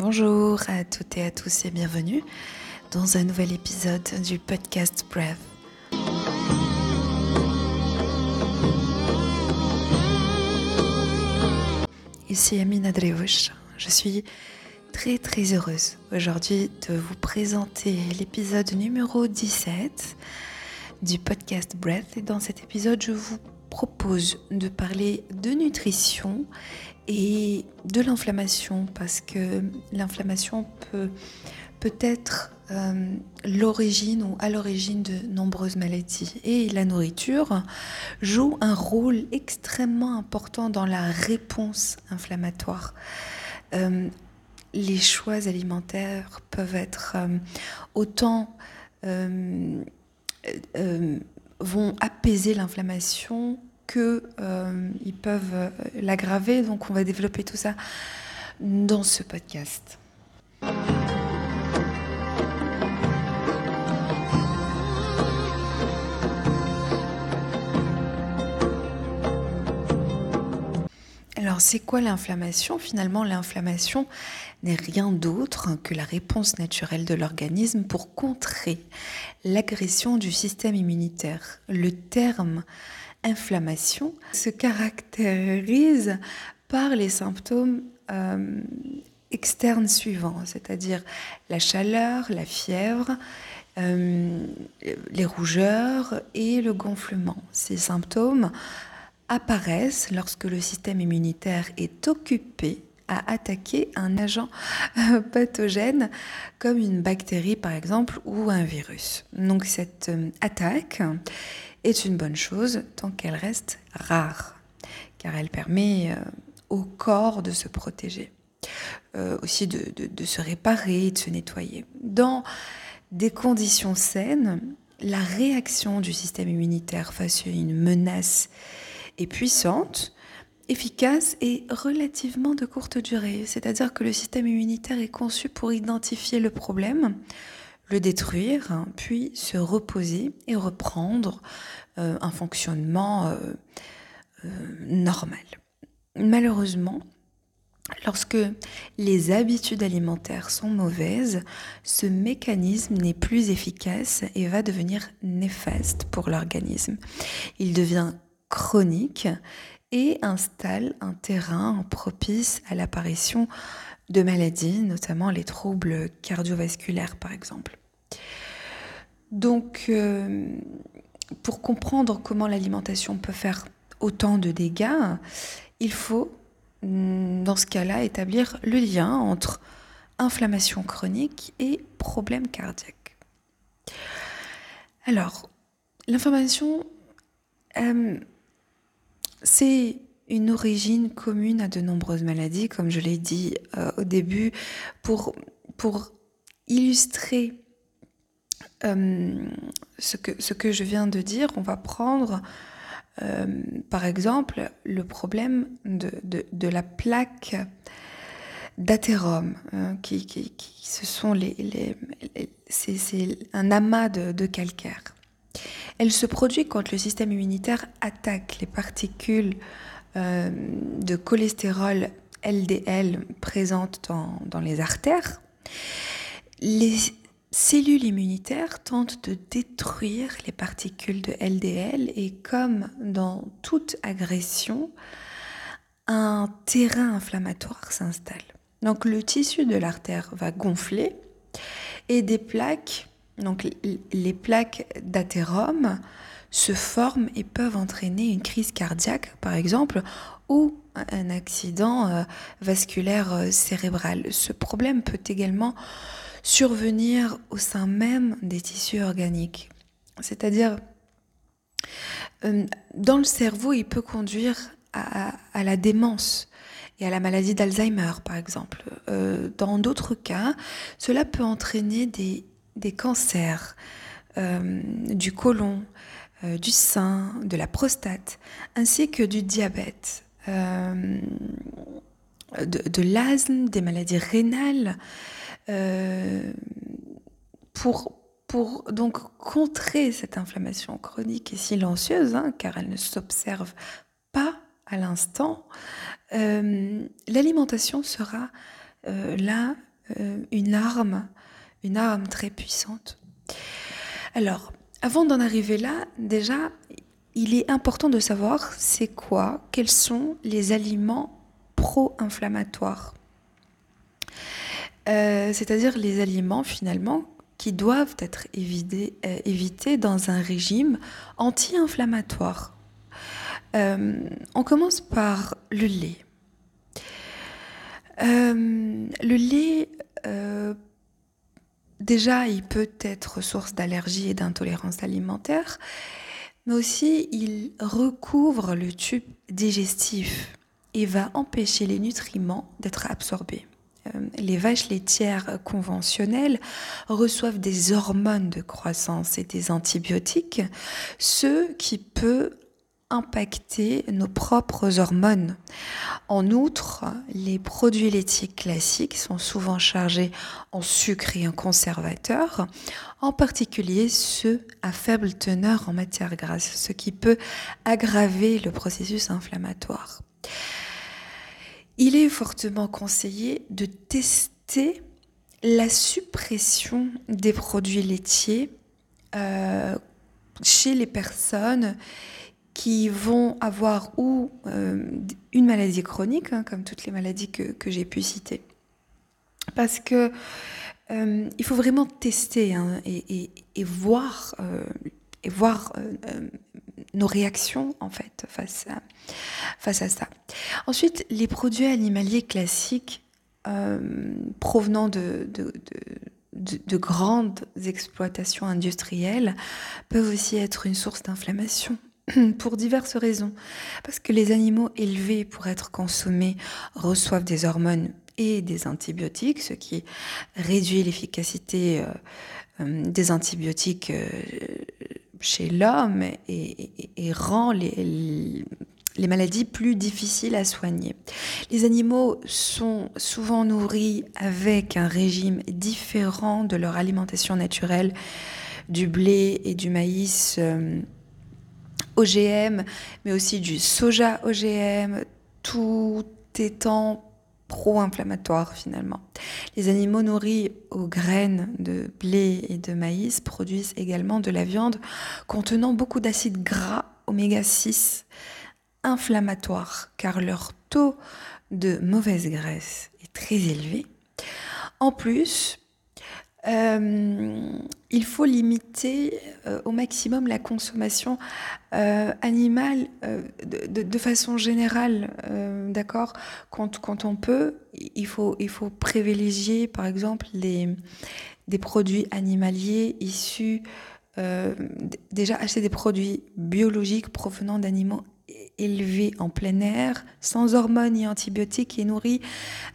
Bonjour à toutes et à tous et bienvenue dans un nouvel épisode du podcast Breath. Ici Amina Dreuch. Je suis très très heureuse aujourd'hui de vous présenter l'épisode numéro 17 du podcast Breath. Et dans cet épisode, je vous propose de parler de nutrition et de l'inflammation parce que l'inflammation peut peut être euh, l'origine ou à l'origine de nombreuses maladies. Et la nourriture joue un rôle extrêmement important dans la réponse inflammatoire. Euh, les choix alimentaires peuvent être euh, autant vont apaiser l'inflammation qu'ils euh, peuvent euh, l'aggraver. Donc on va développer tout ça dans ce podcast. Alors c'est quoi l'inflammation? Finalement l'inflammation n'est rien d'autre que la réponse naturelle de l'organisme pour contrer l'agression du système immunitaire. Le terme inflammation se caractérise par les symptômes euh, externes suivants, c'est-à-dire la chaleur, la fièvre, euh, les rougeurs et le gonflement. Ces symptômes apparaissent lorsque le système immunitaire est occupé à attaquer un agent euh, pathogène comme une bactérie par exemple ou un virus. Donc cette attaque est une bonne chose tant qu'elle reste rare, car elle permet euh, au corps de se protéger, euh, aussi de, de, se réparer, de se nettoyer. Dans des conditions saines, la réaction du système immunitaire face à une menace est puissante, efficace et relativement de courte durée. C'est-à-dire que le système immunitaire est conçu pour identifier le problème, le détruire, puis se reposer et reprendre euh, un fonctionnement euh, euh, normal. Malheureusement, lorsque les habitudes alimentaires sont mauvaises, ce mécanisme n'est plus efficace et va devenir néfaste pour l'organisme. Il devient chronique et installe un terrain propice à l'apparition de maladies, notamment les troubles cardiovasculaires par exemple. Donc, euh, pour comprendre comment l'alimentation peut faire autant de dégâts, il faut, mm, dans ce cas-là, établir le lien entre inflammation chronique et problème cardiaque. Alors, l'inflammation, euh, c'est une origine commune à de nombreuses maladies, comme je l'ai dit euh, au début, pour, illustrer euh, ce, que, je viens de dire, on va prendre euh, par exemple le problème de, la plaque d'athérome, hein, qui, qui, ce sont les, les, un amas de calcaire. Elle se produit quand le système immunitaire attaque les particules euh, de cholestérol LDL présentes dans, dans les artères. Les cellules immunitaires tentent de détruire les particules de LDL et comme dans toute agression, un terrain inflammatoire s'installe. Donc le tissu de l'artère va gonfler et des plaques, donc les plaques d'athérome, se forment et peuvent entraîner une crise cardiaque, par exemple, ou un accident euh, vasculaire euh, cérébral. Ce problème peut également survenir au sein même des tissus organiques. C'est-à-dire, euh, dans le cerveau, il peut conduire à, la démence et à la maladie d'Alzheimer, par exemple. Dans d'autres cas, cela peut entraîner des, cancers euh, du côlon, du sein, de la prostate, ainsi que du diabète. de, de l'asthme, des maladies rénales, euh, pour, donc contrer cette inflammation chronique et silencieuse, hein, car elle ne s'observe pas à l'instant, euh, l'alimentation sera euh, là une arme, une arme très puissante. Alors, avant d'en arriver là, déjà, il est important de savoir c'est quoi, quels sont les aliments pro-inflammatoires. Euh, c'est-à-dire les aliments finalement qui doivent être évités, euh, évités dans un régime anti-inflammatoire. Euh, on commence par le lait. le lait, déjà, il peut être source d'allergie et d'intolérance alimentaire, mais aussi il recouvre le tube digestif et va empêcher les nutriments d'être absorbés. Euh, les vaches laitières conventionnelles reçoivent des hormones de croissance et des antibiotiques, ce qui peut impacter nos propres hormones. En outre, les produits laitiers classiques sont souvent chargés en sucre et en conservateurs, en particulier ceux à faible teneur en matière grasse, ce qui peut aggraver le processus inflammatoire. Il est fortement conseillé de tester la suppression des produits laitiers euh, chez les personnes qui vont avoir ou euh, une maladie chronique, hein, comme toutes les maladies que, j'ai pu citer. Parce que euh, il faut vraiment tester hein, et, voir, et voir euh, nos réactions en fait face à, face à ça. Ensuite, les produits animaliers classiques provenant de, de, grandes exploitations industrielles peuvent aussi être une source d'inflammation. pour diverses raisons. Parce que les animaux élevés pour être consommés reçoivent des hormones et des antibiotiques, ce qui réduit l'efficacité euh, euh, des antibiotiques euh, chez l'homme et, rend les, les maladies plus difficiles à soigner. Les animaux sont souvent nourris avec un régime différent de leur alimentation naturelle, du blé et du maïs OGM, mais aussi du soja OGM, tout étant pro-inflammatoire finalement. Les animaux nourris aux graines de blé et de maïs produisent également de la viande contenant beaucoup d'acides gras oméga 6 inflammatoires car leur taux de mauvaise graisse est très élevé. En plus, euh, il faut limiter euh, au maximum la consommation euh, animale de, façon générale, d'accord? Quand, quand, on peut, il faut, il faut privilégier par exemple les, des produits animaliers issus, déjà acheter des produits biologiques provenant d'animaux élevés en plein air, sans hormones ni antibiotiques et nourris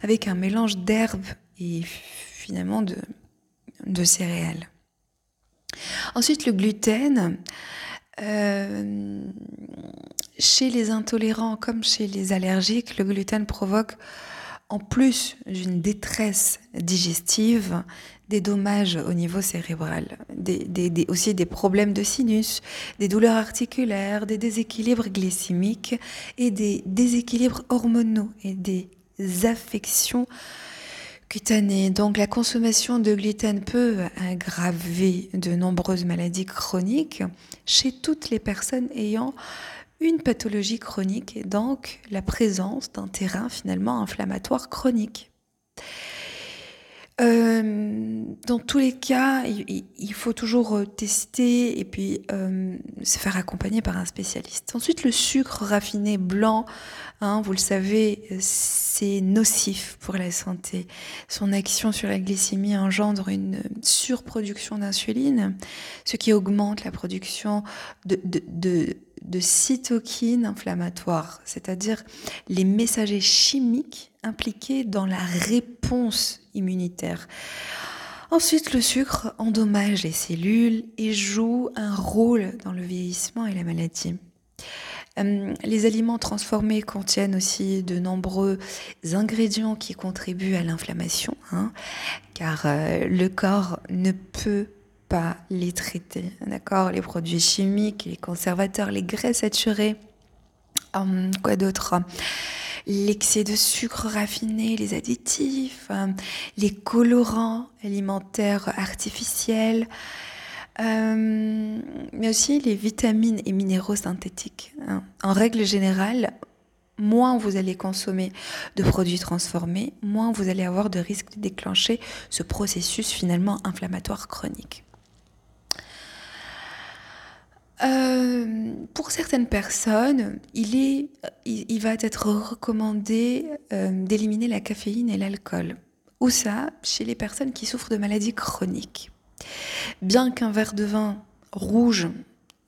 avec un mélange d'herbes et finalement de, de céréales. Ensuite, le gluten. Euh, chez les intolérants comme chez les allergiques, le gluten provoque, en plus d'une détresse digestive, des dommages au niveau cérébral, aussi des problèmes de sinus, des douleurs articulaires, des déséquilibres glycémiques et des déséquilibres hormonaux et des affections donc la consommation de gluten peut aggraver de nombreuses maladies chroniques chez toutes les personnes ayant une pathologie chronique et donc la présence d'un terrain finalement inflammatoire chronique. Euh, dans tous les cas, il, faut toujours euh, tester et puis euh, se faire accompagner par un spécialiste. Ensuite, le sucre raffiné blanc, hein, vous le savez, c'est nocif pour la santé. Son action sur la glycémie engendre une surproduction d'insuline, ce qui augmente la production de, cytokines inflammatoires, c'est-à-dire les messagers chimiques impliqués dans la réponse immunitaire. Ensuite, le sucre endommage les cellules et joue un rôle dans le vieillissement et la maladie. Euh, les aliments transformés contiennent aussi de nombreux ingrédients qui contribuent à l'inflammation, hein, car euh, le corps ne peut pas les traiter, d'accord? Les produits chimiques, les conservateurs, les graisses saturées, hum, quoi d'autre? L'excès de sucre raffiné, les additifs, les colorants alimentaires artificiels, mais aussi les vitamines et minéraux synthétiques. Hein. En règle générale, moins vous allez consommer de produits transformés, moins vous allez avoir de risques de déclencher ce processus finalement inflammatoire chronique. Euh, pour certaines personnes, il, est, il, va être recommandé euh, d'éliminer la caféine et l'alcool. Ou ça, chez les personnes qui souffrent de maladies chroniques. Bien qu'un verre de vin rouge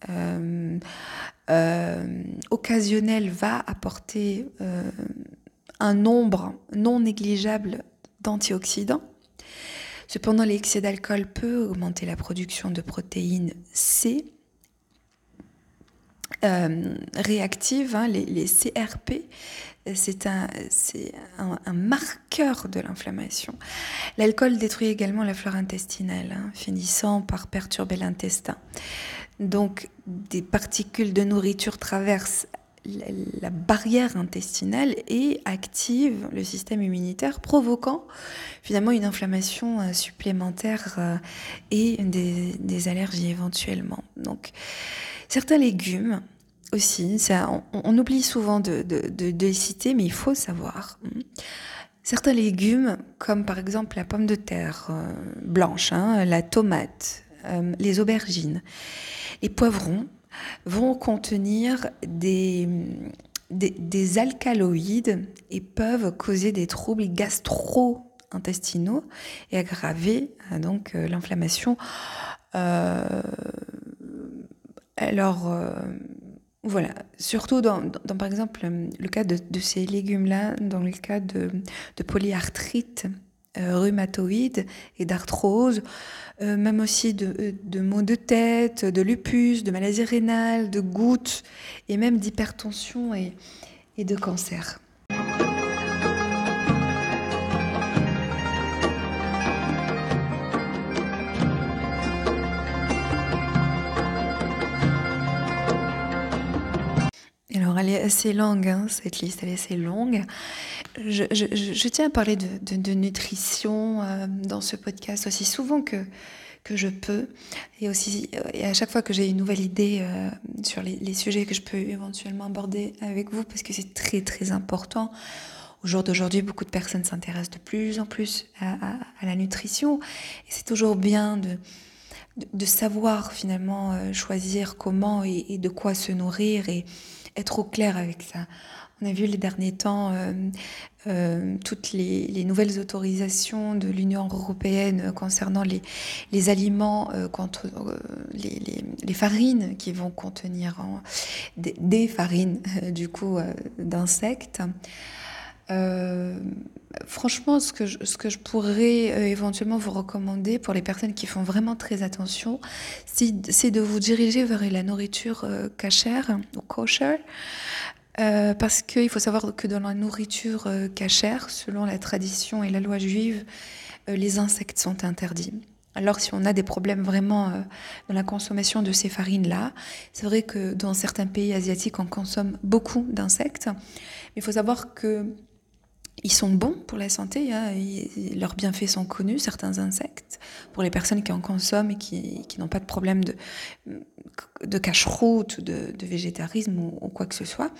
euh, occasionnel va apporter un nombre non négligeable d'antioxydants. Cependant, l'excès d'alcool peut augmenter la production de protéines C euh, réactives, hein, les, CRP. C'est un, un, marqueur de l'inflammation. L'alcool détruit également la flore intestinale, hein, finissant par perturber l'intestin. Donc des particules de nourriture traversent la barrière intestinale et activent le système immunitaire, provoquant finalement une inflammation euh, supplémentaire euh, et des, allergies éventuellement. Donc certains légumes aussi, on, oublie souvent de, les citer, mais il faut savoir. Certains légumes, comme par exemple la pomme de terre euh, blanche, hein, la tomate, les aubergines, les poivrons vont contenir des, des, alcaloïdes et peuvent causer des troubles gastro-intestinaux et aggraver euh, donc euh, l'inflammation. Euh, alors voilà, surtout dans, par exemple le cas de, ces légumes-là, dans le cas de, polyarthrite rhumatoïde et d'arthrose, euh, même aussi de, euh, maux de tête, de lupus, de maladies rénales, de gouttes et même d'hypertension et de cancer. Alors, elle est assez longue, hein, cette liste, elle est assez longue. Je, tiens à parler de, nutrition euh, dans ce podcast aussi souvent que, que je peux. Et aussi, euh, et à chaque fois que j'ai une nouvelle idée euh, sur les, sujets que je peux éventuellement aborder avec vous, parce que c'est très, très important. Au jour d'aujourd'hui, beaucoup de personnes s'intéressent de plus en plus à, la nutrition. Et c'est toujours bien de, de, savoir finalement choisir comment et, de quoi se nourrir et être au clair avec ça. On a vu les derniers temps euh, euh, toutes les, nouvelles autorisations de l'Union européenne concernant les, les aliments, euh, contre, les, farines qui vont contenir des, farines du coup d'insectes. Franchement, ce que, je, ce que je pourrais éventuellement vous recommander pour les personnes qui font vraiment très attention, c'est de vous diriger vers la nourriture cachère ou kosher. Euh, parce qu'il faut savoir que dans la nourriture euh, cachère, selon la tradition et la loi juive, euh, les insectes sont interdits. Alors si on a des problèmes vraiment dans la consommation de ces farines-là, c'est vrai que dans certains pays asiatiques, on consomme beaucoup d'insectes. Mais il faut savoir que ils sont bons pour la santé, hein, leurs bienfaits sont connus, certains insectes, pour les personnes qui en consomment et qui, n'ont pas de problème de, de cache-route, de, végétarisme ou, quoi que ce soit.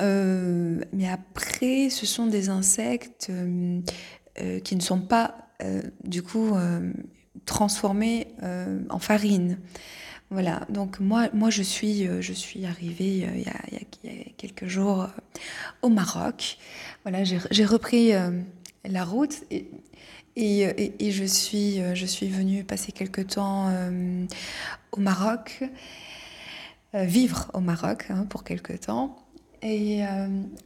Euh, mais après, ce sont des insectes euh, euh, qui ne sont pas, du coup, transformés en farine. Voilà, donc moi, moi je, suis, je suis arrivée il y, a, il, y a, quelques jours au Maroc voilà, j'ai repris euh, la route et, et, je, suis, euh, je suis venue passer quelque temps euh, au Maroc, vivre au Maroc hein, pour quelque temps. Et,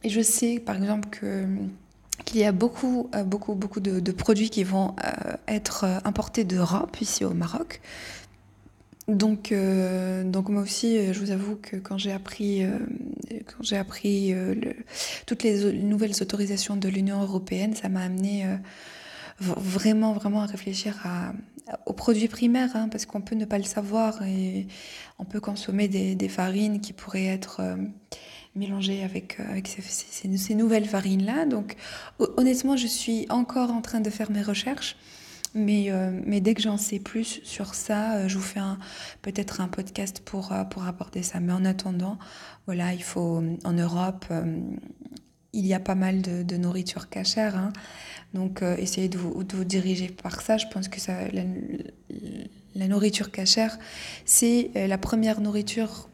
je sais, par exemple, que qu'il y a beaucoup, beaucoup, beaucoup de, de produits qui vont être importés d'Europe ici au Maroc, donc, euh, donc moi aussi, euh, je vous avoue que quand j'ai appris, euh, quand j'ai appris toutes les nouvelles autorisations de l'Union européenne, ça m'a amené vraiment, vraiment à réfléchir à, aux produits primaires, hein, parce qu'on peut ne pas le savoir et on peut consommer des, des farines qui pourraient être mélangé avec, avec ces, nouvelles farines-là. Donc honnêtement, je suis encore en train de faire mes recherches. Mais, mais dès que j'en sais plus sur ça, je vous fais peut-être un podcast pour, pour aborder ça. Mais en attendant, voilà, il faut en Europe, il y a pas mal de, nourriture cachère. Hein. Donc, euh, essayez de vous, diriger par ça. Je pense que ça, la, nourriture cachère, c'est euh, la première nourriture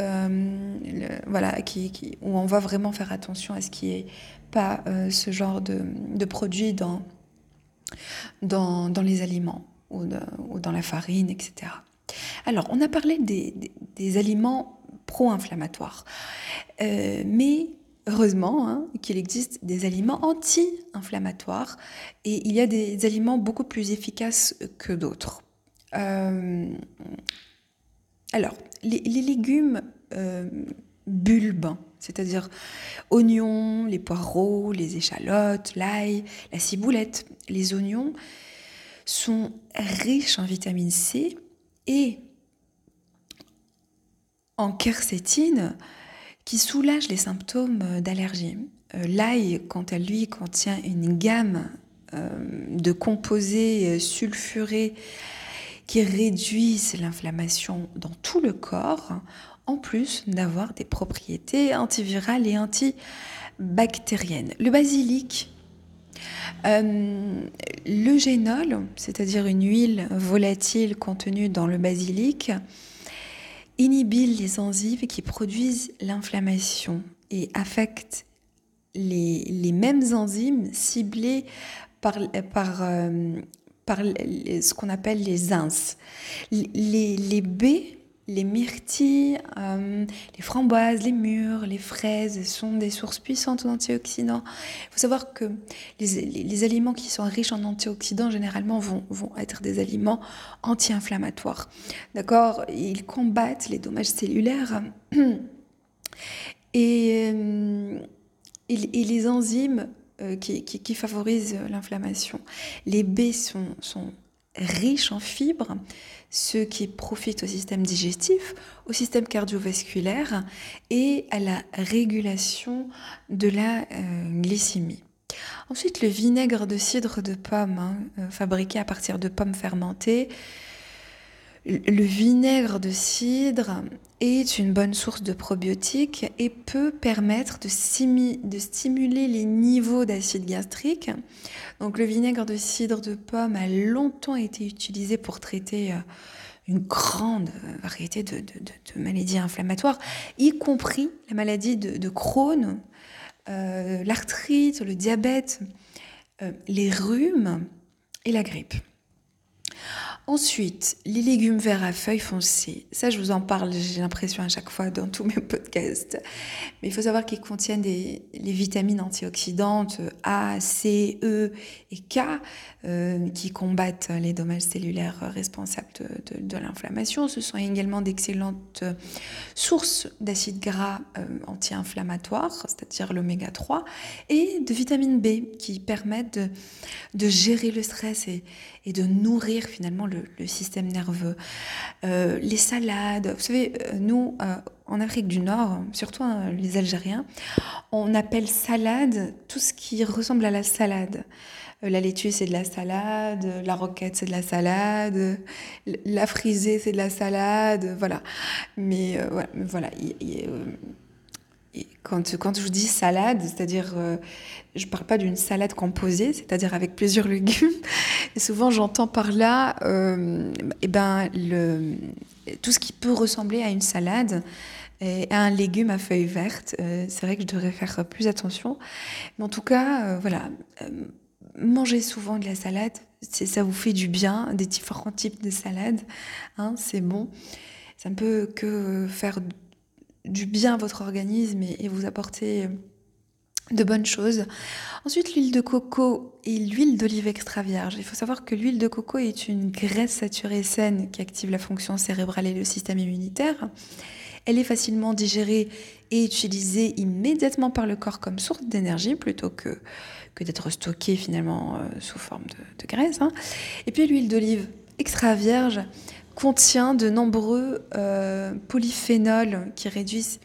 euh, voilà, qui, où on va vraiment faire attention à ce qui est pas ce genre de, de produits dans, dans, dans, les aliments ou, dans la farine, etc. Alors, on a parlé des, des, aliments pro-inflammatoires. mais heureusement hein, qu'il existe des aliments anti-inflammatoires et il y a des aliments beaucoup plus efficaces que d'autres. Euh, alors, les, légumes euh, bulbes, c'est-à-dire oignons, les poireaux, les échalotes, l'ail, la ciboulette, les oignons, sont riches en vitamine C et en quercétine, qui soulage les symptômes euh, d'allergie. Euh, l'ail, quant à lui, contient une gamme euh, de composés sulfurés qui réduisent l'inflammation dans tout le corps, en plus d'avoir des propriétés antivirales et antibactériennes. Le basilic, le génol, c'est-à-dire une huile volatile contenue dans le basilic, inhibit les enzymes qui produisent l'inflammation et affectent les, mêmes enzymes ciblées par, euh, ce qu'on appelle les ins. Les, les les myrtilles, euh, les framboises, les mûres, les fraises sont des sources puissantes d'antioxydants. Il faut savoir que les, aliments qui sont riches en antioxydants, généralement, vont, être des aliments anti-inflammatoires. D'accord? Ils combattent les dommages cellulaires et, euh, et, les enzymes euh, qui, favorisent l'inflammation. Les B sont, sont riches en fibres ce qui profite au système digestif, au système cardiovasculaire et à la régulation de la euh, glycémie. Ensuite, le vinaigre de cidre de pomme, hein, euh, fabriqué à partir de pommes fermentées. Le vinaigre de cidre est une bonne source de probiotiques et peut permettre de, stimuler les niveaux d'acide gastrique. Donc le vinaigre de cidre de pomme a longtemps été utilisé pour traiter euh, une grande variété de, maladies inflammatoires, y compris la maladie de, Crohn, euh, l'arthrite, le diabète, euh, les rhumes et la grippe. Ensuite, les légumes verts à feuilles foncées. Ça, je vous en parle, j'ai l'impression à chaque fois dans tous mes podcasts. Mais il faut savoir qu'ils contiennent des, les vitamines antioxydantes A, C, E et K euh, qui combattent les dommages cellulaires responsables de, l'inflammation. Ce sont également d'excellentes sources d'acides gras euh, anti-inflammatoires, c'est-à-dire l'oméga 3, et de vitamine B qui permettent de, gérer le stress et, et de nourrir finalement le, système nerveux. Euh, les salades, vous savez, euh, nous, euh, en Afrique du Nord, surtout les Algériens, on appelle salade tout ce qui ressemble à la salade. La laitue, c'est de la salade, la roquette, c'est de la salade, la frisée, c'est de la salade, voilà. Mais voilà quand, quand je dis salade, c'est-à-dire, euh, je ne parle pas d'une salade composée, c'est-à-dire avec plusieurs légumes. Souvent, j'entends par là euh, eh ben, tout ce qui peut ressembler à une salade et à un légume à feuilles vertes. Euh, c'est vrai que je devrais faire plus attention. Mais en tout cas, voilà, mangez souvent de la salade. Ça vous fait du bien, des différents types de salades. Hein, c'est bon. Ça ne peut que faire du bien à votre organisme et, vous apporter de bonnes choses. Ensuite, l'huile de coco et l'huile d'olive extra vierge. Il faut savoir que l'huile de coco est une graisse saturée saine qui active la fonction cérébrale et le système immunitaire. Elle est facilement digérée et utilisée immédiatement par le corps comme source d'énergie plutôt que, que d'être stockée finalement euh, sous forme de, graisse. Hein. Et puis l'huile d'olive extra vierge contient de nombreux euh, polyphénols qui réduisent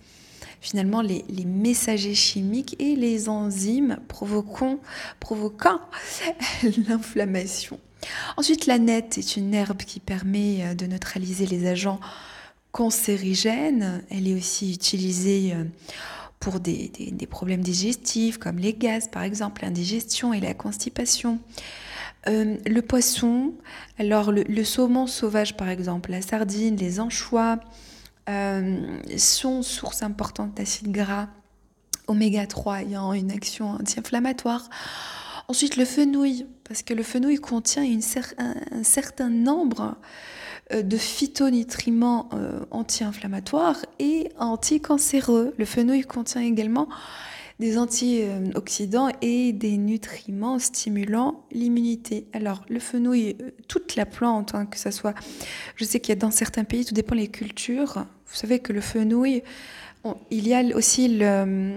finalement les, messagers chimiques et les enzymes provoquant, provoquant l'inflammation. Ensuite, la nette est une herbe qui permet euh, de neutraliser les agents cancérigènes. Elle est aussi utilisée euh, pour des, problèmes digestifs comme les gaz, par exemple, l'indigestion et la constipation. Euh, le poisson, alors le, saumon sauvage par exemple, la sardine, les anchois sont source importante d'acides gras oméga 3 ayant une action anti-inflammatoire. Ensuite, le fenouil, parce que le fenouil contient un, certain nombre euh, de phytonutriments euh, anti-inflammatoires et anti-cancéreux. Le fenouil contient également des antioxydants et des nutriments stimulant l'immunité. Alors, le fenouil, euh, toute la plante, hein, que ce soit, je sais qu'il y a dans certains pays, tout dépend des cultures. Vous savez que le fenouil, il y a aussi le,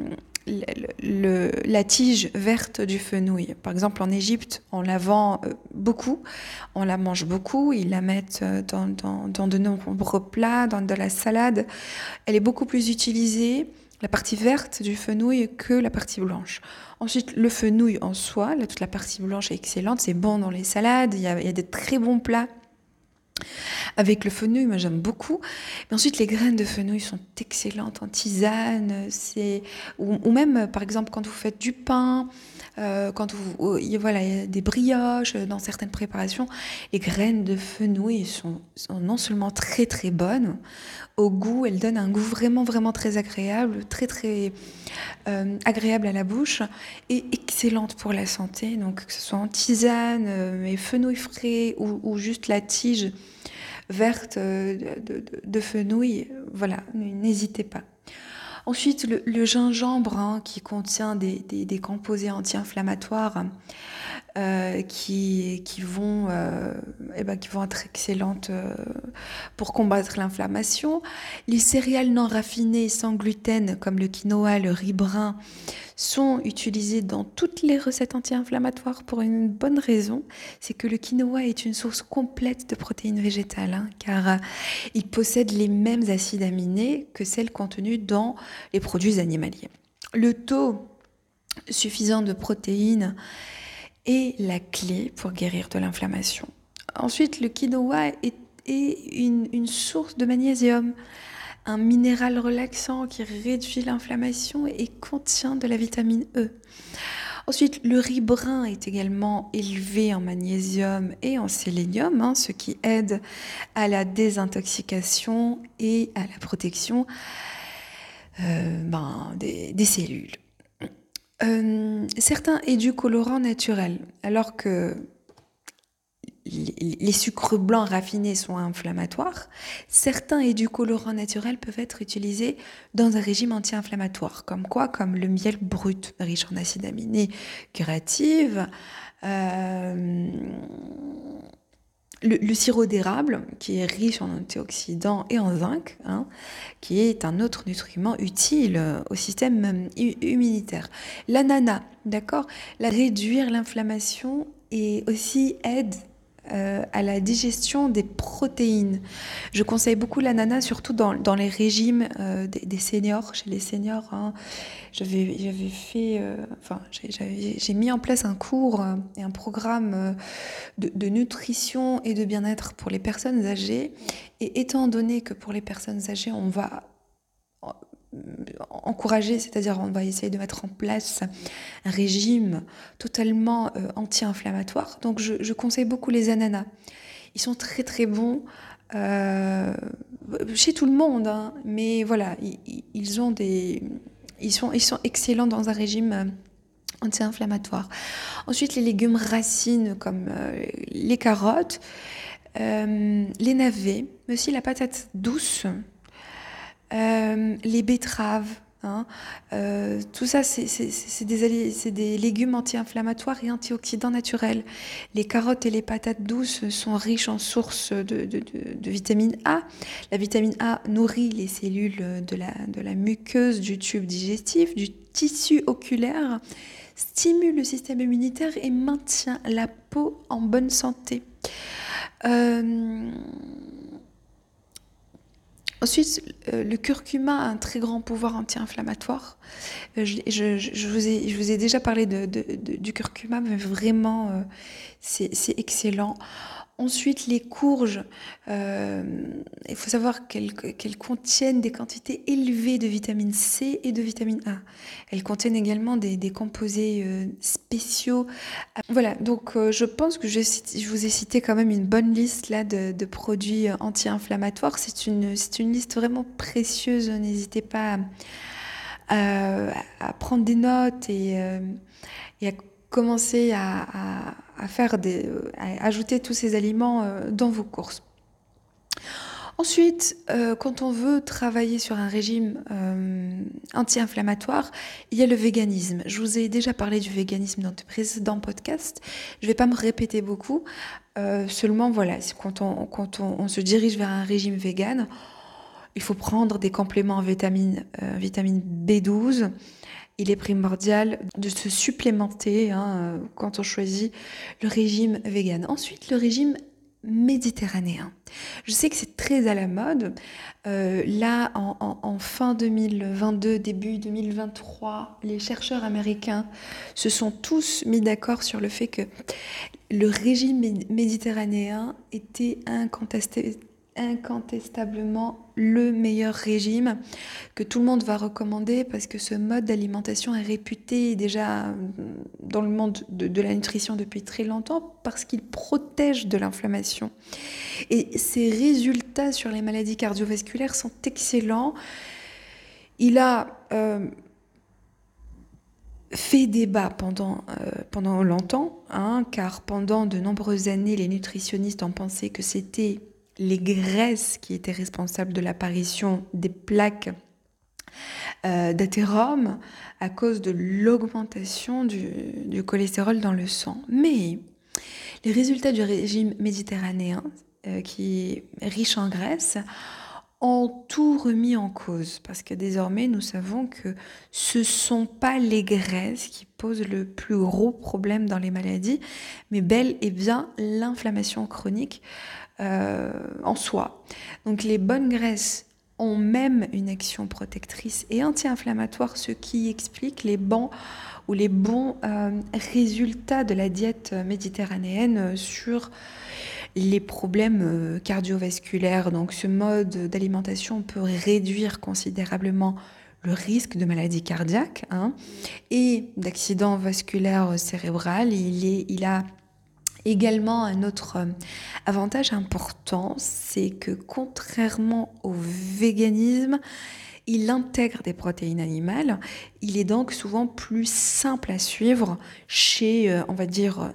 la tige verte du fenouil. Par exemple, en Égypte, on la vend beaucoup, on la mange beaucoup, ils la mettent euh, dans, dans, de nombreux plats, dans de la salade. Elle est beaucoup plus utilisée, la partie verte du fenouil, que la partie blanche. Ensuite, le fenouil en soi, toute la partie blanche est excellente, c'est bon dans les salades, il y a, des très bons plats avec le fenouil, moi j'aime beaucoup. Mais ensuite, les graines de fenouil sont excellentes en tisane. C'est ou, même, par exemple, quand vous faites du pain, euh, quand vous, y a des brioches dans certaines préparations, les graines de fenouil sont, non seulement très très bonnes au goût, elles donnent un goût vraiment vraiment très agréable, très très euh, agréable à la bouche et excellente pour la santé. Donc que ce soit en tisane, euh, mais fenouil frais ou, ou juste la tige verte euh, de, fenouil, voilà, n'hésitez pas. Ensuite, le, gingembre hein, qui contient des composés anti-inflammatoires euh, qui, qui, vont, euh, eh ben, qui vont être excellentes euh, pour combattre l'inflammation. Les céréales non raffinées sans gluten, comme le quinoa, le riz brun, sont utilisées dans toutes les recettes anti-inflammatoires pour une bonne raison, c'est que le quinoa est une source complète de protéines végétales, hein, car il possède les mêmes acides aminés que celles contenues dans les produits animaliers. Le taux suffisant de protéines est la clé pour guérir de l'inflammation. Ensuite, le quinoa est, une, source de magnésium, un minéral relaxant qui réduit l'inflammation et contient de la vitamine E. Ensuite, le riz brun est également élevé en magnésium et en sélénium, hein, ce qui aide à la désintoxication et à la protection euh, ben, des cellules. Euh, certains édulcorants naturels, alors que les sucres blancs raffinés sont inflammatoires, certains édulcorants naturels peuvent être utilisés dans un régime anti-inflammatoire, comme quoi Comme le miel brut, riche en acides aminés curatifs, euh, le, sirop d'érable, qui est riche en antioxydants et en zinc, hein, qui est un autre nutriment utile au système immunitaire. L'ananas, d'accord? La réduire l'inflammation et aussi aide euh, à la digestion des protéines. Je conseille beaucoup l'ananas, surtout dans, les régimes euh, des, seniors, chez les seniors. Hein. J'avais, fait, euh, enfin, j'ai mis en place un cours et un programme de nutrition et de bien-être pour les personnes âgées. Et étant donné que pour les personnes âgées, on va encourager, c'est-à-dire on va essayer de mettre en place un régime totalement euh, anti-inflammatoire. Donc je, conseille beaucoup les ananas. Ils sont très très bons euh, chez tout le monde, hein. mais voilà, ils, sont excellents dans un régime euh, anti-inflammatoire. Ensuite, les légumes racines comme les carottes, les navets, mais aussi la patate douce, euh, les betteraves. Hein, euh, tout ça, c'est des, légumes anti-inflammatoires et antioxydants naturels. Les carottes et les patates douces sont riches en sources de, vitamine A. La vitamine A nourrit les cellules de la, de la muqueuse du tube digestif, du tissu oculaire, stimule le système immunitaire et maintient la peau en bonne santé. Euh, Ensuite, euh, le curcuma a un très grand pouvoir anti-inflammatoire. Euh, je, vous ai, déjà parlé du curcuma, mais vraiment, euh, c'est excellent. Ensuite, les courges, euh, il faut savoir qu'elles contiennent des quantités élevées de vitamine C et de vitamine A. Elles contiennent également des, composés euh, spéciaux. Voilà, donc euh, je pense que je, vous ai cité quand même une bonne liste là de, produits anti-inflammatoires. C'est une, une liste vraiment précieuse. N'hésitez pas à, prendre des notes et, et à commencer à, faire des, à ajouter tous ces aliments euh, dans vos courses. Ensuite, euh, quand on veut travailler sur un régime euh, anti-inflammatoire, il y a le véganisme. Je vous ai déjà parlé du véganisme dans de précédents podcasts. Je ne vais pas me répéter beaucoup. seulement, voilà, quand, on, quand on, se dirige vers un régime vegan, il faut prendre des compléments en vitamine, vitamine B12, il est primordial de se supplémenter hein, euh, quand on choisit le régime vegan. Ensuite, le régime méditerranéen. Je sais que c'est très à la mode. Euh, là, en, fin 2022, début 2023, les chercheurs américains se sont tous mis d'accord sur le fait que le régime méditerranéen était incontesté, incontestablement le meilleur régime que tout le monde va recommander parce que ce mode d'alimentation est réputé déjà dans le monde de, la nutrition depuis très longtemps parce qu'il protège de l'inflammation. Et ses résultats sur les maladies cardiovasculaires sont excellents. Il a euh, fait débat pendant, euh, pendant longtemps, hein, car pendant de nombreuses années, les nutritionnistes ont pensé que c'était les graisses qui étaient responsables de l'apparition des plaques euh, d'athérome à cause de l'augmentation du, cholestérol dans le sang. Mais les résultats du régime méditerranéen, euh, qui est riche en graisse, ont tout remis en cause parce que désormais nous savons que ce ne sont pas les graisses qui posent le plus gros problème dans les maladies, mais bel et bien l'inflammation chronique euh, en soi. Donc les bonnes graisses ont même une action protectrice et anti-inflammatoire, ce qui explique les bons ou les bons euh, résultats de la diète méditerranéenne sur les problèmes euh, cardiovasculaires. Donc ce mode d'alimentation peut réduire considérablement le risque de maladie cardiaque hein, et d'accident vasculaire cérébral. Il, est, il a Également, un autre euh, avantage important, c'est que contrairement au véganisme, il intègre des protéines animales. Il est donc souvent plus simple à suivre chez, euh, on va dire, euh,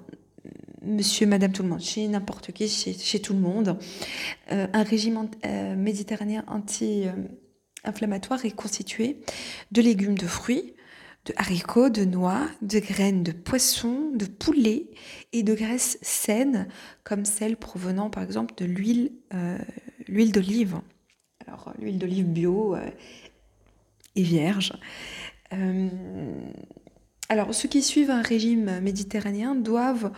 monsieur, madame, tout le monde, chez n'importe qui, chez, tout le monde. un régime méditerranéen anti-inflammatoire est constitué de légumes, de fruits, de haricots, de noix, de graines de poisson, de poulet et de graisses saines comme celles provenant par exemple de l'huile euh, d'olive. Alors l'huile d'olive bio euh, et vierge. Euh, alors ceux qui suivent un régime méditerranéen doivent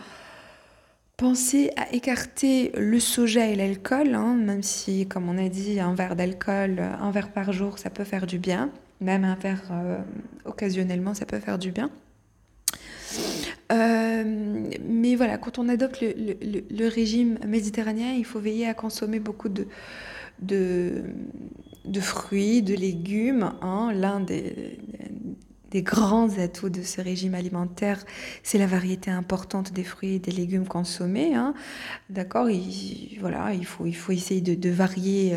penser à écarter le soja et l'alcool, hein, même si comme on a dit un verre d'alcool, un verre par jour, ça peut faire du bien. Même un verre euh, occasionnellement, ça peut faire du bien. Euh, mais voilà, quand on adopte le, régime méditerranéen, il faut veiller à consommer beaucoup de, de, fruits, de légumes. Hein. L'un des, des grands atouts de ce régime alimentaire, c'est la variété importante des fruits et des légumes consommés. Hein. D'accord Voilà, il faut, essayer de, varier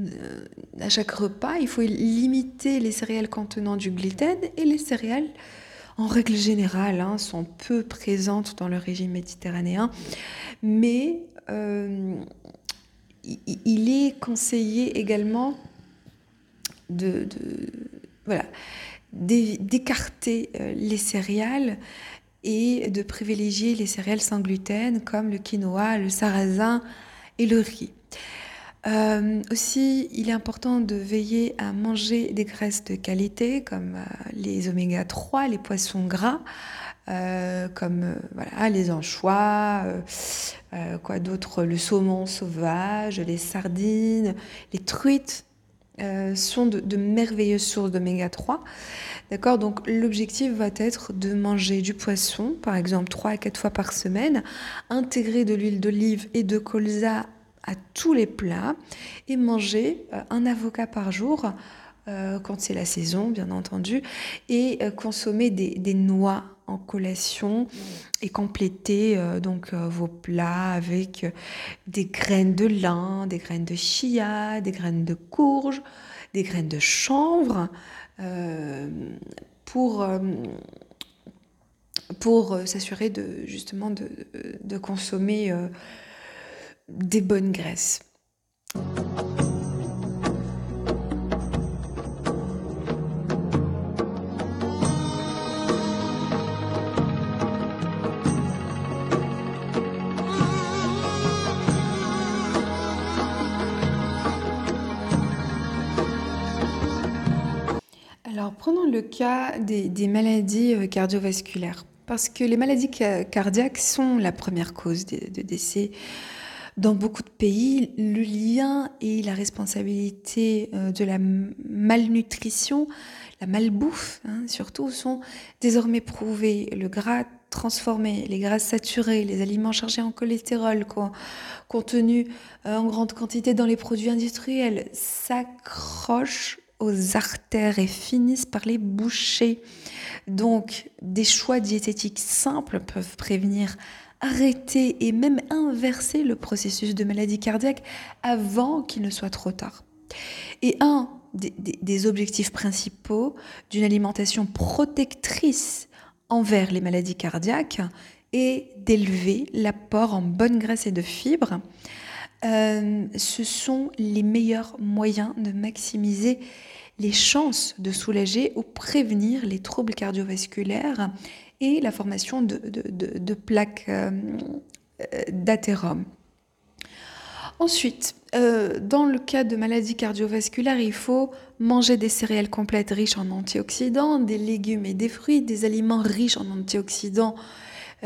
euh, à chaque repas. Il faut limiter les céréales contenant du gluten et les céréales, en règle générale, hein, sont peu présentes dans le régime méditerranéen. Mais euh, il est conseillé également de, de voilà d'écarter euh, les céréales et de privilégier les céréales sans gluten comme le quinoa, le sarrasin et le riz. Euh, aussi, il est important de veiller à manger des graisses de qualité comme les oméga 3, les poissons gras, comme les anchois, quoi d'autre, le saumon sauvage, les sardines, les truites sont de, merveilleuses sources d'oméga 3. D'accord Donc l'objectif va être de manger du poisson, par exemple 3 à 4 fois par semaine, intégrer de l'huile d'olive et de colza à tous les plats et manger euh, un avocat par jour euh, quand c'est la saison, bien entendu, et euh, consommer des, noix en collation et compléter donc vos plats avec des graines de lin, des graines de chia, des graines de courge, des graines de chanvre, euh, pour, euh, pour s'assurer de, justement de, consommer euh, des bonnes graisses. Prenons le cas des, maladies euh, cardiovasculaires, parce que les maladies cardiaques sont la première cause de, décès. Dans beaucoup de pays, le lien et la responsabilité euh, de la malnutrition, la malbouffe hein, surtout, sont désormais prouvés. Le gras transformé, les gras saturés, les aliments chargés en cholestérol contenus euh, en grande quantité dans les produits industriels s'accrochent aux artères et finissent par les boucher. Donc, des choix diététiques simples peuvent prévenir, arrêter et même inverser le processus de maladie cardiaque avant qu'il ne soit trop tard. Et un des, objectifs principaux d'une alimentation protectrice envers les maladies cardiaques est d'élever l'apport en bonne graisse et de fibres euh, ce sont les meilleurs moyens de maximiser les chances de soulager ou prévenir les troubles cardiovasculaires et la formation de, plaques euh, d'athérome. Ensuite, euh, dans le cas de maladies cardiovasculaires, il faut manger des céréales complètes riches en antioxydants, des légumes et des fruits, des aliments riches en antioxydants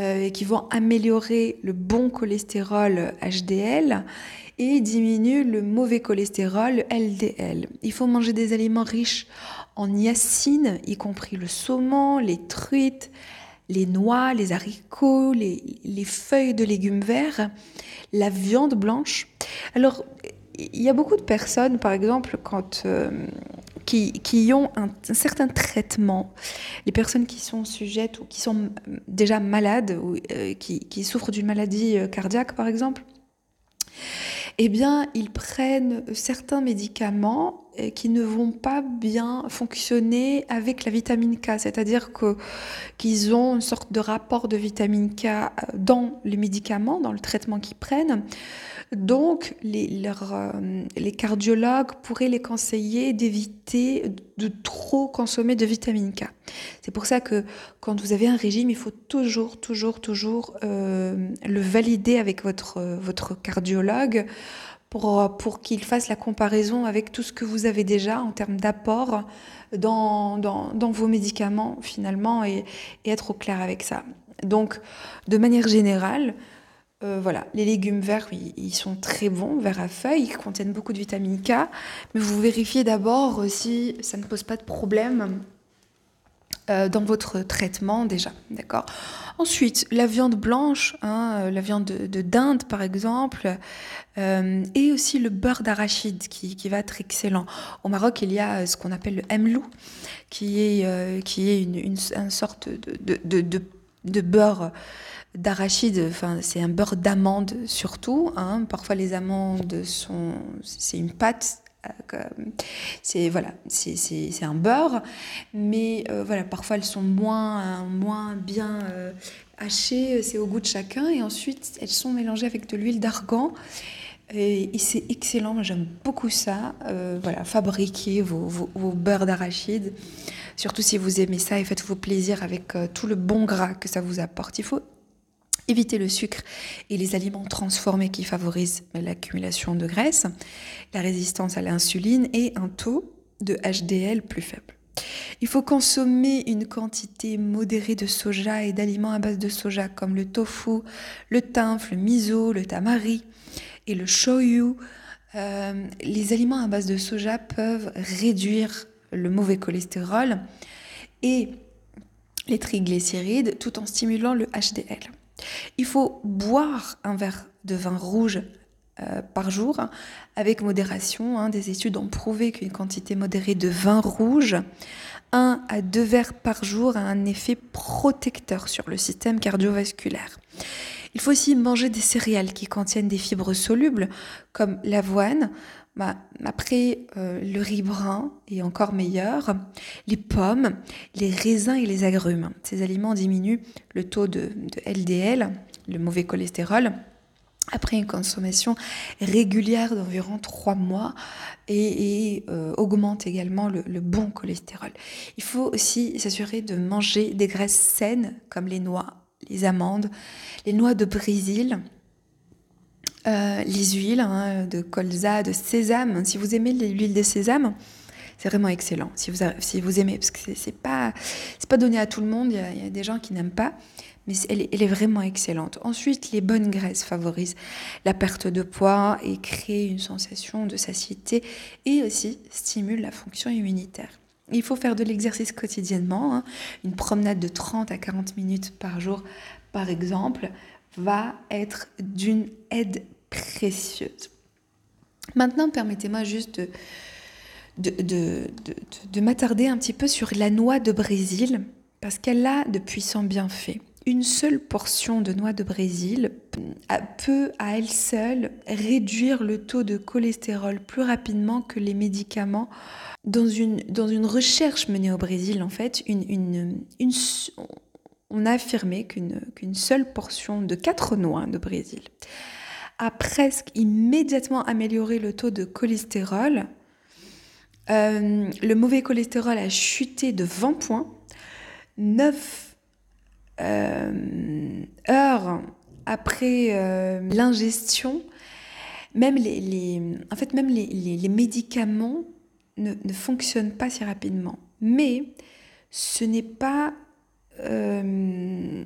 euh, qui vont améliorer le bon cholestérol HDL et diminuer le mauvais cholestérol LDL. Il faut manger des aliments riches en niacine, y compris le saumon, les truites, les noix, les haricots, les, feuilles de légumes verts, la viande blanche. Alors, il y a beaucoup de personnes, par exemple, quand, euh, qui, ont un, certain traitement, les personnes qui sont sujettes ou qui sont déjà malades ou euh, qui, souffrent d'une maladie euh, cardiaque par exemple, eh bien, ils prennent certains médicaments euh, qui ne vont pas bien fonctionner avec la vitamine K, c'est-à-dire que qu'ils ont une sorte de rapport de vitamine K dans les médicaments, dans le traitement qu'ils prennent. Donc, les, euh, les cardiologues pourraient les conseiller d'éviter de trop consommer de vitamine K. C'est pour ça que quand vous avez un régime, il faut toujours, toujours, toujours euh, le valider avec votre, votre cardiologue pour, pour qu'il fasse la comparaison avec tout ce que vous avez déjà en termes d'apport dans, dans, dans, vos médicaments finalement et, et, être au clair avec ça. Donc, de manière générale, euh, voilà, les légumes verts, ils sont très bons, verts à feuilles, ils contiennent beaucoup de vitamine K, mais vous vérifiez d'abord si ça ne pose pas de problème euh, dans votre traitement déjà, d'accord? Ensuite, la viande blanche, hein, euh, la viande de, dinde par exemple, et aussi le beurre d'arachide qui, va être excellent. Au Maroc, il y a ce qu'on appelle le emlou, qui est, qui est une, sorte de beurre d'arachide, enfin c'est un beurre d'amande surtout. Hein. Parfois les amandes sont, c'est une pâte. Euh, c'est voilà, c'est un beurre, mais euh, voilà, parfois elles sont moins moins bien euh, hachées, c'est au goût de chacun, et ensuite elles sont mélangées avec de l'huile d'argan. Et, c'est excellent, j'aime beaucoup ça. voilà, fabriquez vos, vos d'arachide, surtout si vous aimez ça et faites-vous plaisir avec tout le bon gras que ça vous apporte. Il faut Éviter le sucre et les aliments transformés qui favorisent l'accumulation de graisse, la résistance à l'insuline et un taux de HDL plus faible. Il faut consommer une quantité modérée de soja et d'aliments à base de soja comme le tofu, le teinthe, le miso, le tamari et le shoyu. Euh, les aliments à base de soja peuvent réduire le mauvais cholestérol et les triglycérides tout en stimulant le HDL. Il faut boire un verre de vin rouge euh, par jour avec modération. Hein. Des études ont prouvé qu'une quantité modérée de vin rouge, 1 à 2 verres par jour, a un effet protecteur sur le système cardiovasculaire. Il faut aussi manger des céréales qui contiennent des fibres solubles comme l'avoine, après euh, le riz brun est encore meilleur, les pommes, les raisins et les agrumes. Ces aliments diminuent le taux de, LDL, le mauvais cholestérol, après une consommation régulière d'environ 3 mois et, euh, augmente également le, le, bon cholestérol. Il faut aussi s'assurer de manger des graisses saines comme les noix, les amandes, les noix de Brésil, euh, les huiles hein, de colza, de sésame. Si vous aimez l'huile de sésame, c'est vraiment excellent. Si vous, si vous aimez, parce que c'est pas, pas donné à tout le monde, il y, a, des gens qui n'aiment pas, mais elle, elle, est vraiment excellente. Ensuite, les bonnes graisses favorisent la perte de poids et créent une sensation de satiété et aussi stimulent la fonction immunitaire. Il faut faire de l'exercice quotidiennement. Hein. Une promenade de 30 à 40 minutes par jour, par exemple, va être d'une aide précieuse. Maintenant, permettez-moi juste de, de, m'attarder un petit peu sur la noix de Brésil, parce qu'elle a de puissants bienfaits. Une seule portion de noix de Brésil peut à elle seule réduire le taux de cholestérol plus rapidement que les médicaments. Dans une, dans une recherche menée au Brésil, en fait, une, une on a affirmé qu'une seule portion de quatre noix de Brésil a presque immédiatement amélioré le taux de cholestérol. Euh, le mauvais cholestérol a chuté de 20 points. 9 euh, heures après euh, l'ingestion, même les, en fait, même les, médicaments ne, fonctionnent pas si rapidement. Mais ce n'est pas euh,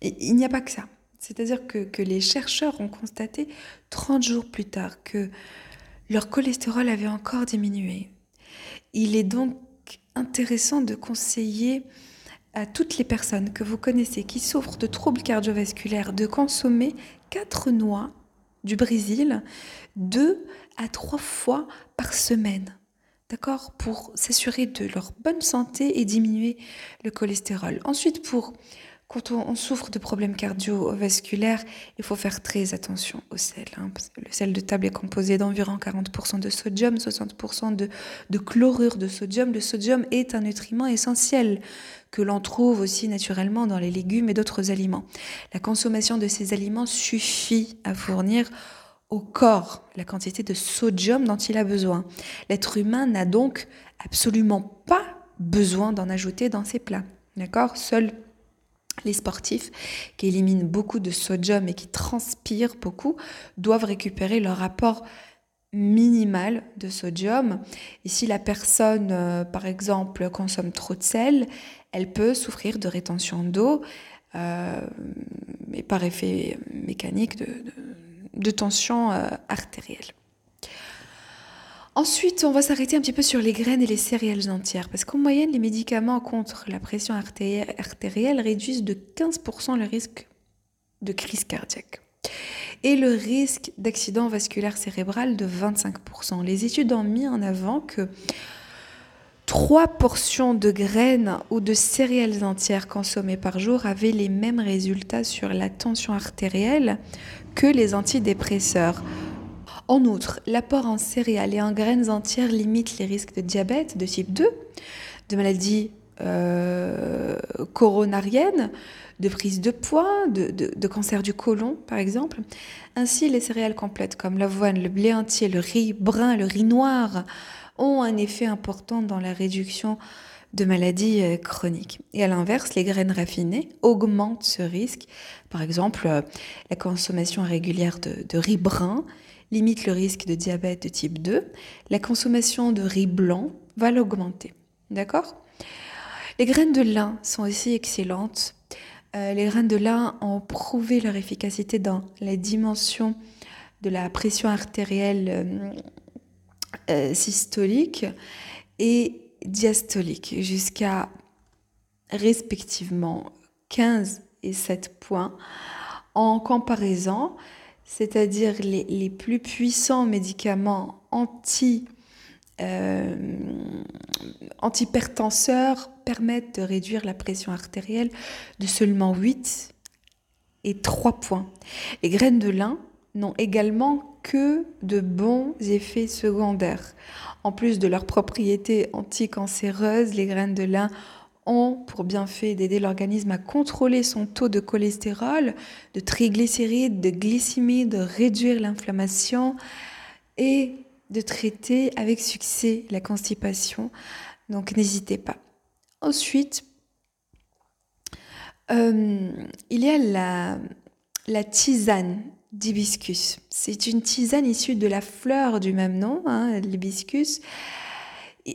il n'y a pas que ça. C'est-à-dire que, les chercheurs ont constaté 30 jours plus tard que leur cholestérol avait encore diminué. Il est donc intéressant de conseiller à toutes les personnes que vous connaissez qui souffrent de troubles cardiovasculaires de consommer 4 noix du Brésil deux à trois fois par semaine d'accord, pour s'assurer de leur bonne santé et diminuer le cholestérol. Ensuite, pour quand on, souffre de problèmes cardiovasculaires, il faut faire très attention au sel. Hein, le sel de table est composé d'environ 40% de sodium, 60% de, de, chlorure de sodium. Le sodium est un nutriment essentiel que l'on trouve aussi naturellement dans les légumes et d'autres aliments. La consommation de ces aliments suffit à fournir au corps la quantité de sodium dont il a besoin. L'être humain n'a donc absolument pas besoin d'en ajouter dans ses plats. D'accord? Seuls les sportifs qui éliminent beaucoup de sodium et qui transpirent beaucoup doivent récupérer leur apport minimal de sodium. Et si la personne, euh, par exemple, consomme trop de sel, elle peut souffrir de rétention d'eau, euh, mais par effet mécanique de tension euh, artérielle. Ensuite, on va s'arrêter un petit peu sur les graines et les céréales entières, parce qu'en moyenne, les médicaments contre la pression artérielle réduisent de 15% le risque de crise cardiaque et le risque d'accident vasculaire cérébral de 25%. Les études ont mis en avant que trois portions de graines ou de céréales entières consommées par jour avaient les mêmes résultats sur la tension artérielle que les antidépresseurs. En outre, l'apport en céréales et en graines entières limite les risques de diabète de type 2, de maladies euh, coronariennes, de prise de poids, de, cancer du côlon par exemple. Ainsi, les céréales complètes comme l'avoine, le blé entier, le riz brun, le riz noir ont un effet important dans la réduction de maladies euh, chroniques. Et à l'inverse, les graines raffinées augmentent ce risque. Par exemple, euh, la consommation régulière de, riz brun limite le risque de diabète de type 2. La consommation de riz blanc va l'augmenter. D'accord? Les graines de lin sont aussi excellentes. Euh, les graines de lin ont prouvé leur efficacité dans la dimension de la pression artérielle systolique et diastolique jusqu'à respectivement 15 et 7 points en comparaison, c'est-à-dire les, plus puissants médicaments anti, euh, antipertenseurs permettent de réduire la pression artérielle de seulement 8 et 3 points. Les graines de lin n'ont également que de bons effets secondaires. En plus de leurs propriétés anticancéreuses, les graines de lin ont pour bienfait d'aider l'organisme à contrôler son taux de cholestérol, de triglycérides, de glycémie, de réduire l'inflammation et de traiter avec succès la constipation. Donc n'hésitez pas. Ensuite, euh, il y a la, la tisane d'hibiscus. C'est une tisane issue de la fleur du même nom, hein, l'hibiscus.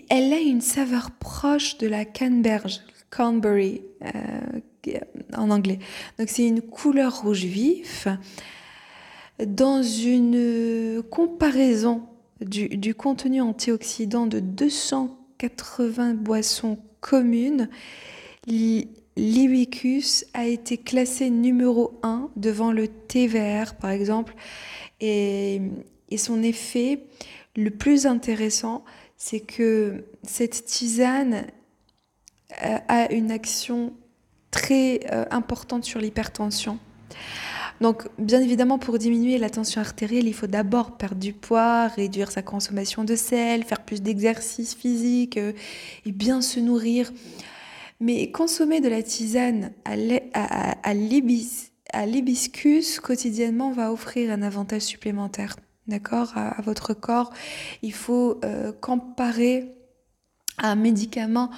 Elle a une saveur proche de la canneberge, canberry euh, en anglais. Donc c'est une couleur rouge vif. Dans une comparaison du, du contenu antioxydant de 280 boissons communes, l'Ibicus a été classé numéro 1 devant le TVR, par exemple. Et, son effet le plus intéressant, c'est que cette tisane euh, a une action très euh, importante sur l'hypertension. Donc, bien évidemment, pour diminuer la tension artérielle, il faut d'abord perdre du poids, réduire sa consommation de sel, faire plus d'exercice physique euh, et bien se nourrir. Mais consommer de la tisane à, l'hibiscus quotidiennement va offrir un avantage supplémentaire. D'accord? À, votre corps. Il faut euh, comparer un médicament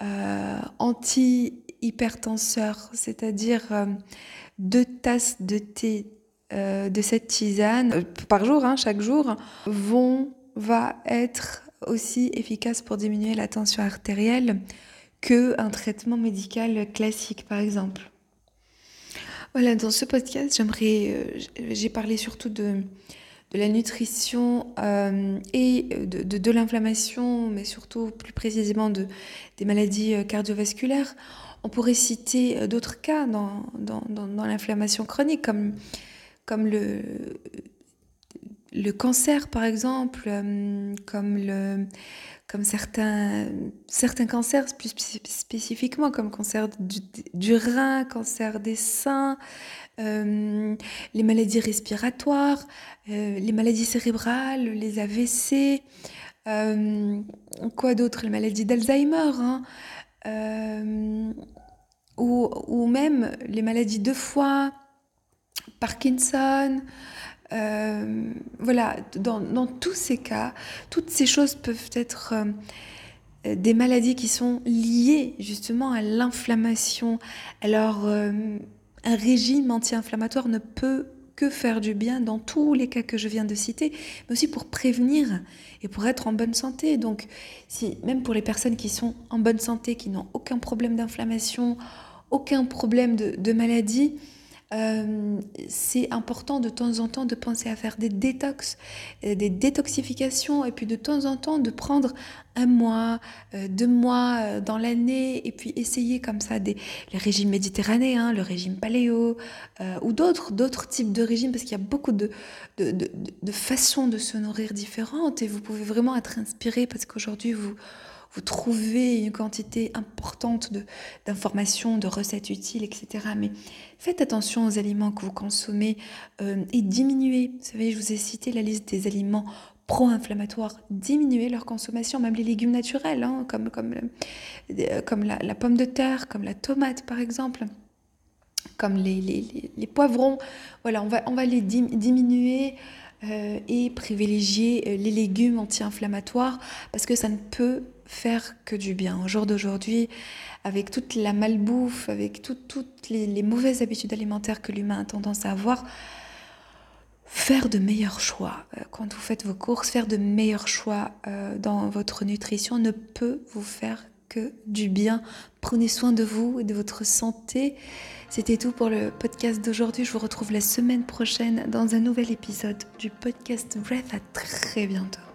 euh, anti-hypertenseur, c'est-à-dire euh, deux tasses de thé de cette tisane par jour, hein, chaque jour, vont, va être aussi efficace pour diminuer la tension artérielle qu'un traitement médical classique, par exemple. Voilà, dans ce podcast, j'aimerais, euh, j'ai parlé surtout de, de la nutrition euh, et de, de, l'inflammation, mais surtout plus précisément de, des maladies euh, cardiovasculaires. On pourrait citer d'autres cas dans, dans, dans, l'inflammation chronique, comme, comme le, le cancer par exemple, comme le, comme certains, cancers, plus spécifiquement comme cancer du, rein, cancer des seins, euh, les maladies respiratoires, euh, les maladies cérébrales, les AVC, euh, quoi d'autre, les maladies d'Alzheimer, hein, ou, ou, même les maladies de foie, Parkinson. Euh, voilà, dans, tous ces cas, toutes ces choses peuvent être euh, des maladies qui sont liées justement à l'inflammation. Alors, euh, un régime anti-inflammatoire ne peut que faire du bien dans tous les cas que je viens de citer, mais aussi pour prévenir et pour être en bonne santé. Donc, si, même pour les personnes qui sont en bonne santé, qui n'ont aucun problème d'inflammation, aucun problème de maladie, euh, c'est important de temps en temps de penser à faire des détox, euh, des détoxifications, et puis de temps en temps de prendre un mois, euh, deux mois dans l'année, et puis essayer comme ça des, les régimes méditerranéens, le régime paléo, ou d'autres, d'autres types de régimes, parce qu'il y a beaucoup de, de, de, de façons de se nourrir différentes, et vous pouvez vraiment être inspiré, parce qu'aujourd'hui, vous vous trouvez une quantité importante d'informations, de, recettes utiles, etc. Mais faites attention aux aliments que vous consommez euh, et diminuez. Vous savez, je vous ai cité la liste des aliments pro-inflammatoires, diminuez leur consommation, même les légumes naturels, hein, comme, comme, euh, comme la, pomme de terre, comme la tomate par exemple, comme les, les, les, poivrons. Voilà, on va, on va les diminuer. euh, et privilégier les légumes anti-inflammatoires parce que ça ne peut faire que du bien. Au jour d'aujourd'hui, avec toute la malbouffe, avec toutes les, mauvaises habitudes alimentaires que l'humain a tendance à avoir, faire de meilleurs choix euh, quand vous faites vos courses, faire de meilleurs choix dans votre nutrition ne peut vous faire que du bien. Prenez soin de vous et de votre santé. C'était tout pour le podcast d'aujourd'hui. Je vous retrouve la semaine prochaine dans un nouvel épisode du podcast Breath. À très bientôt.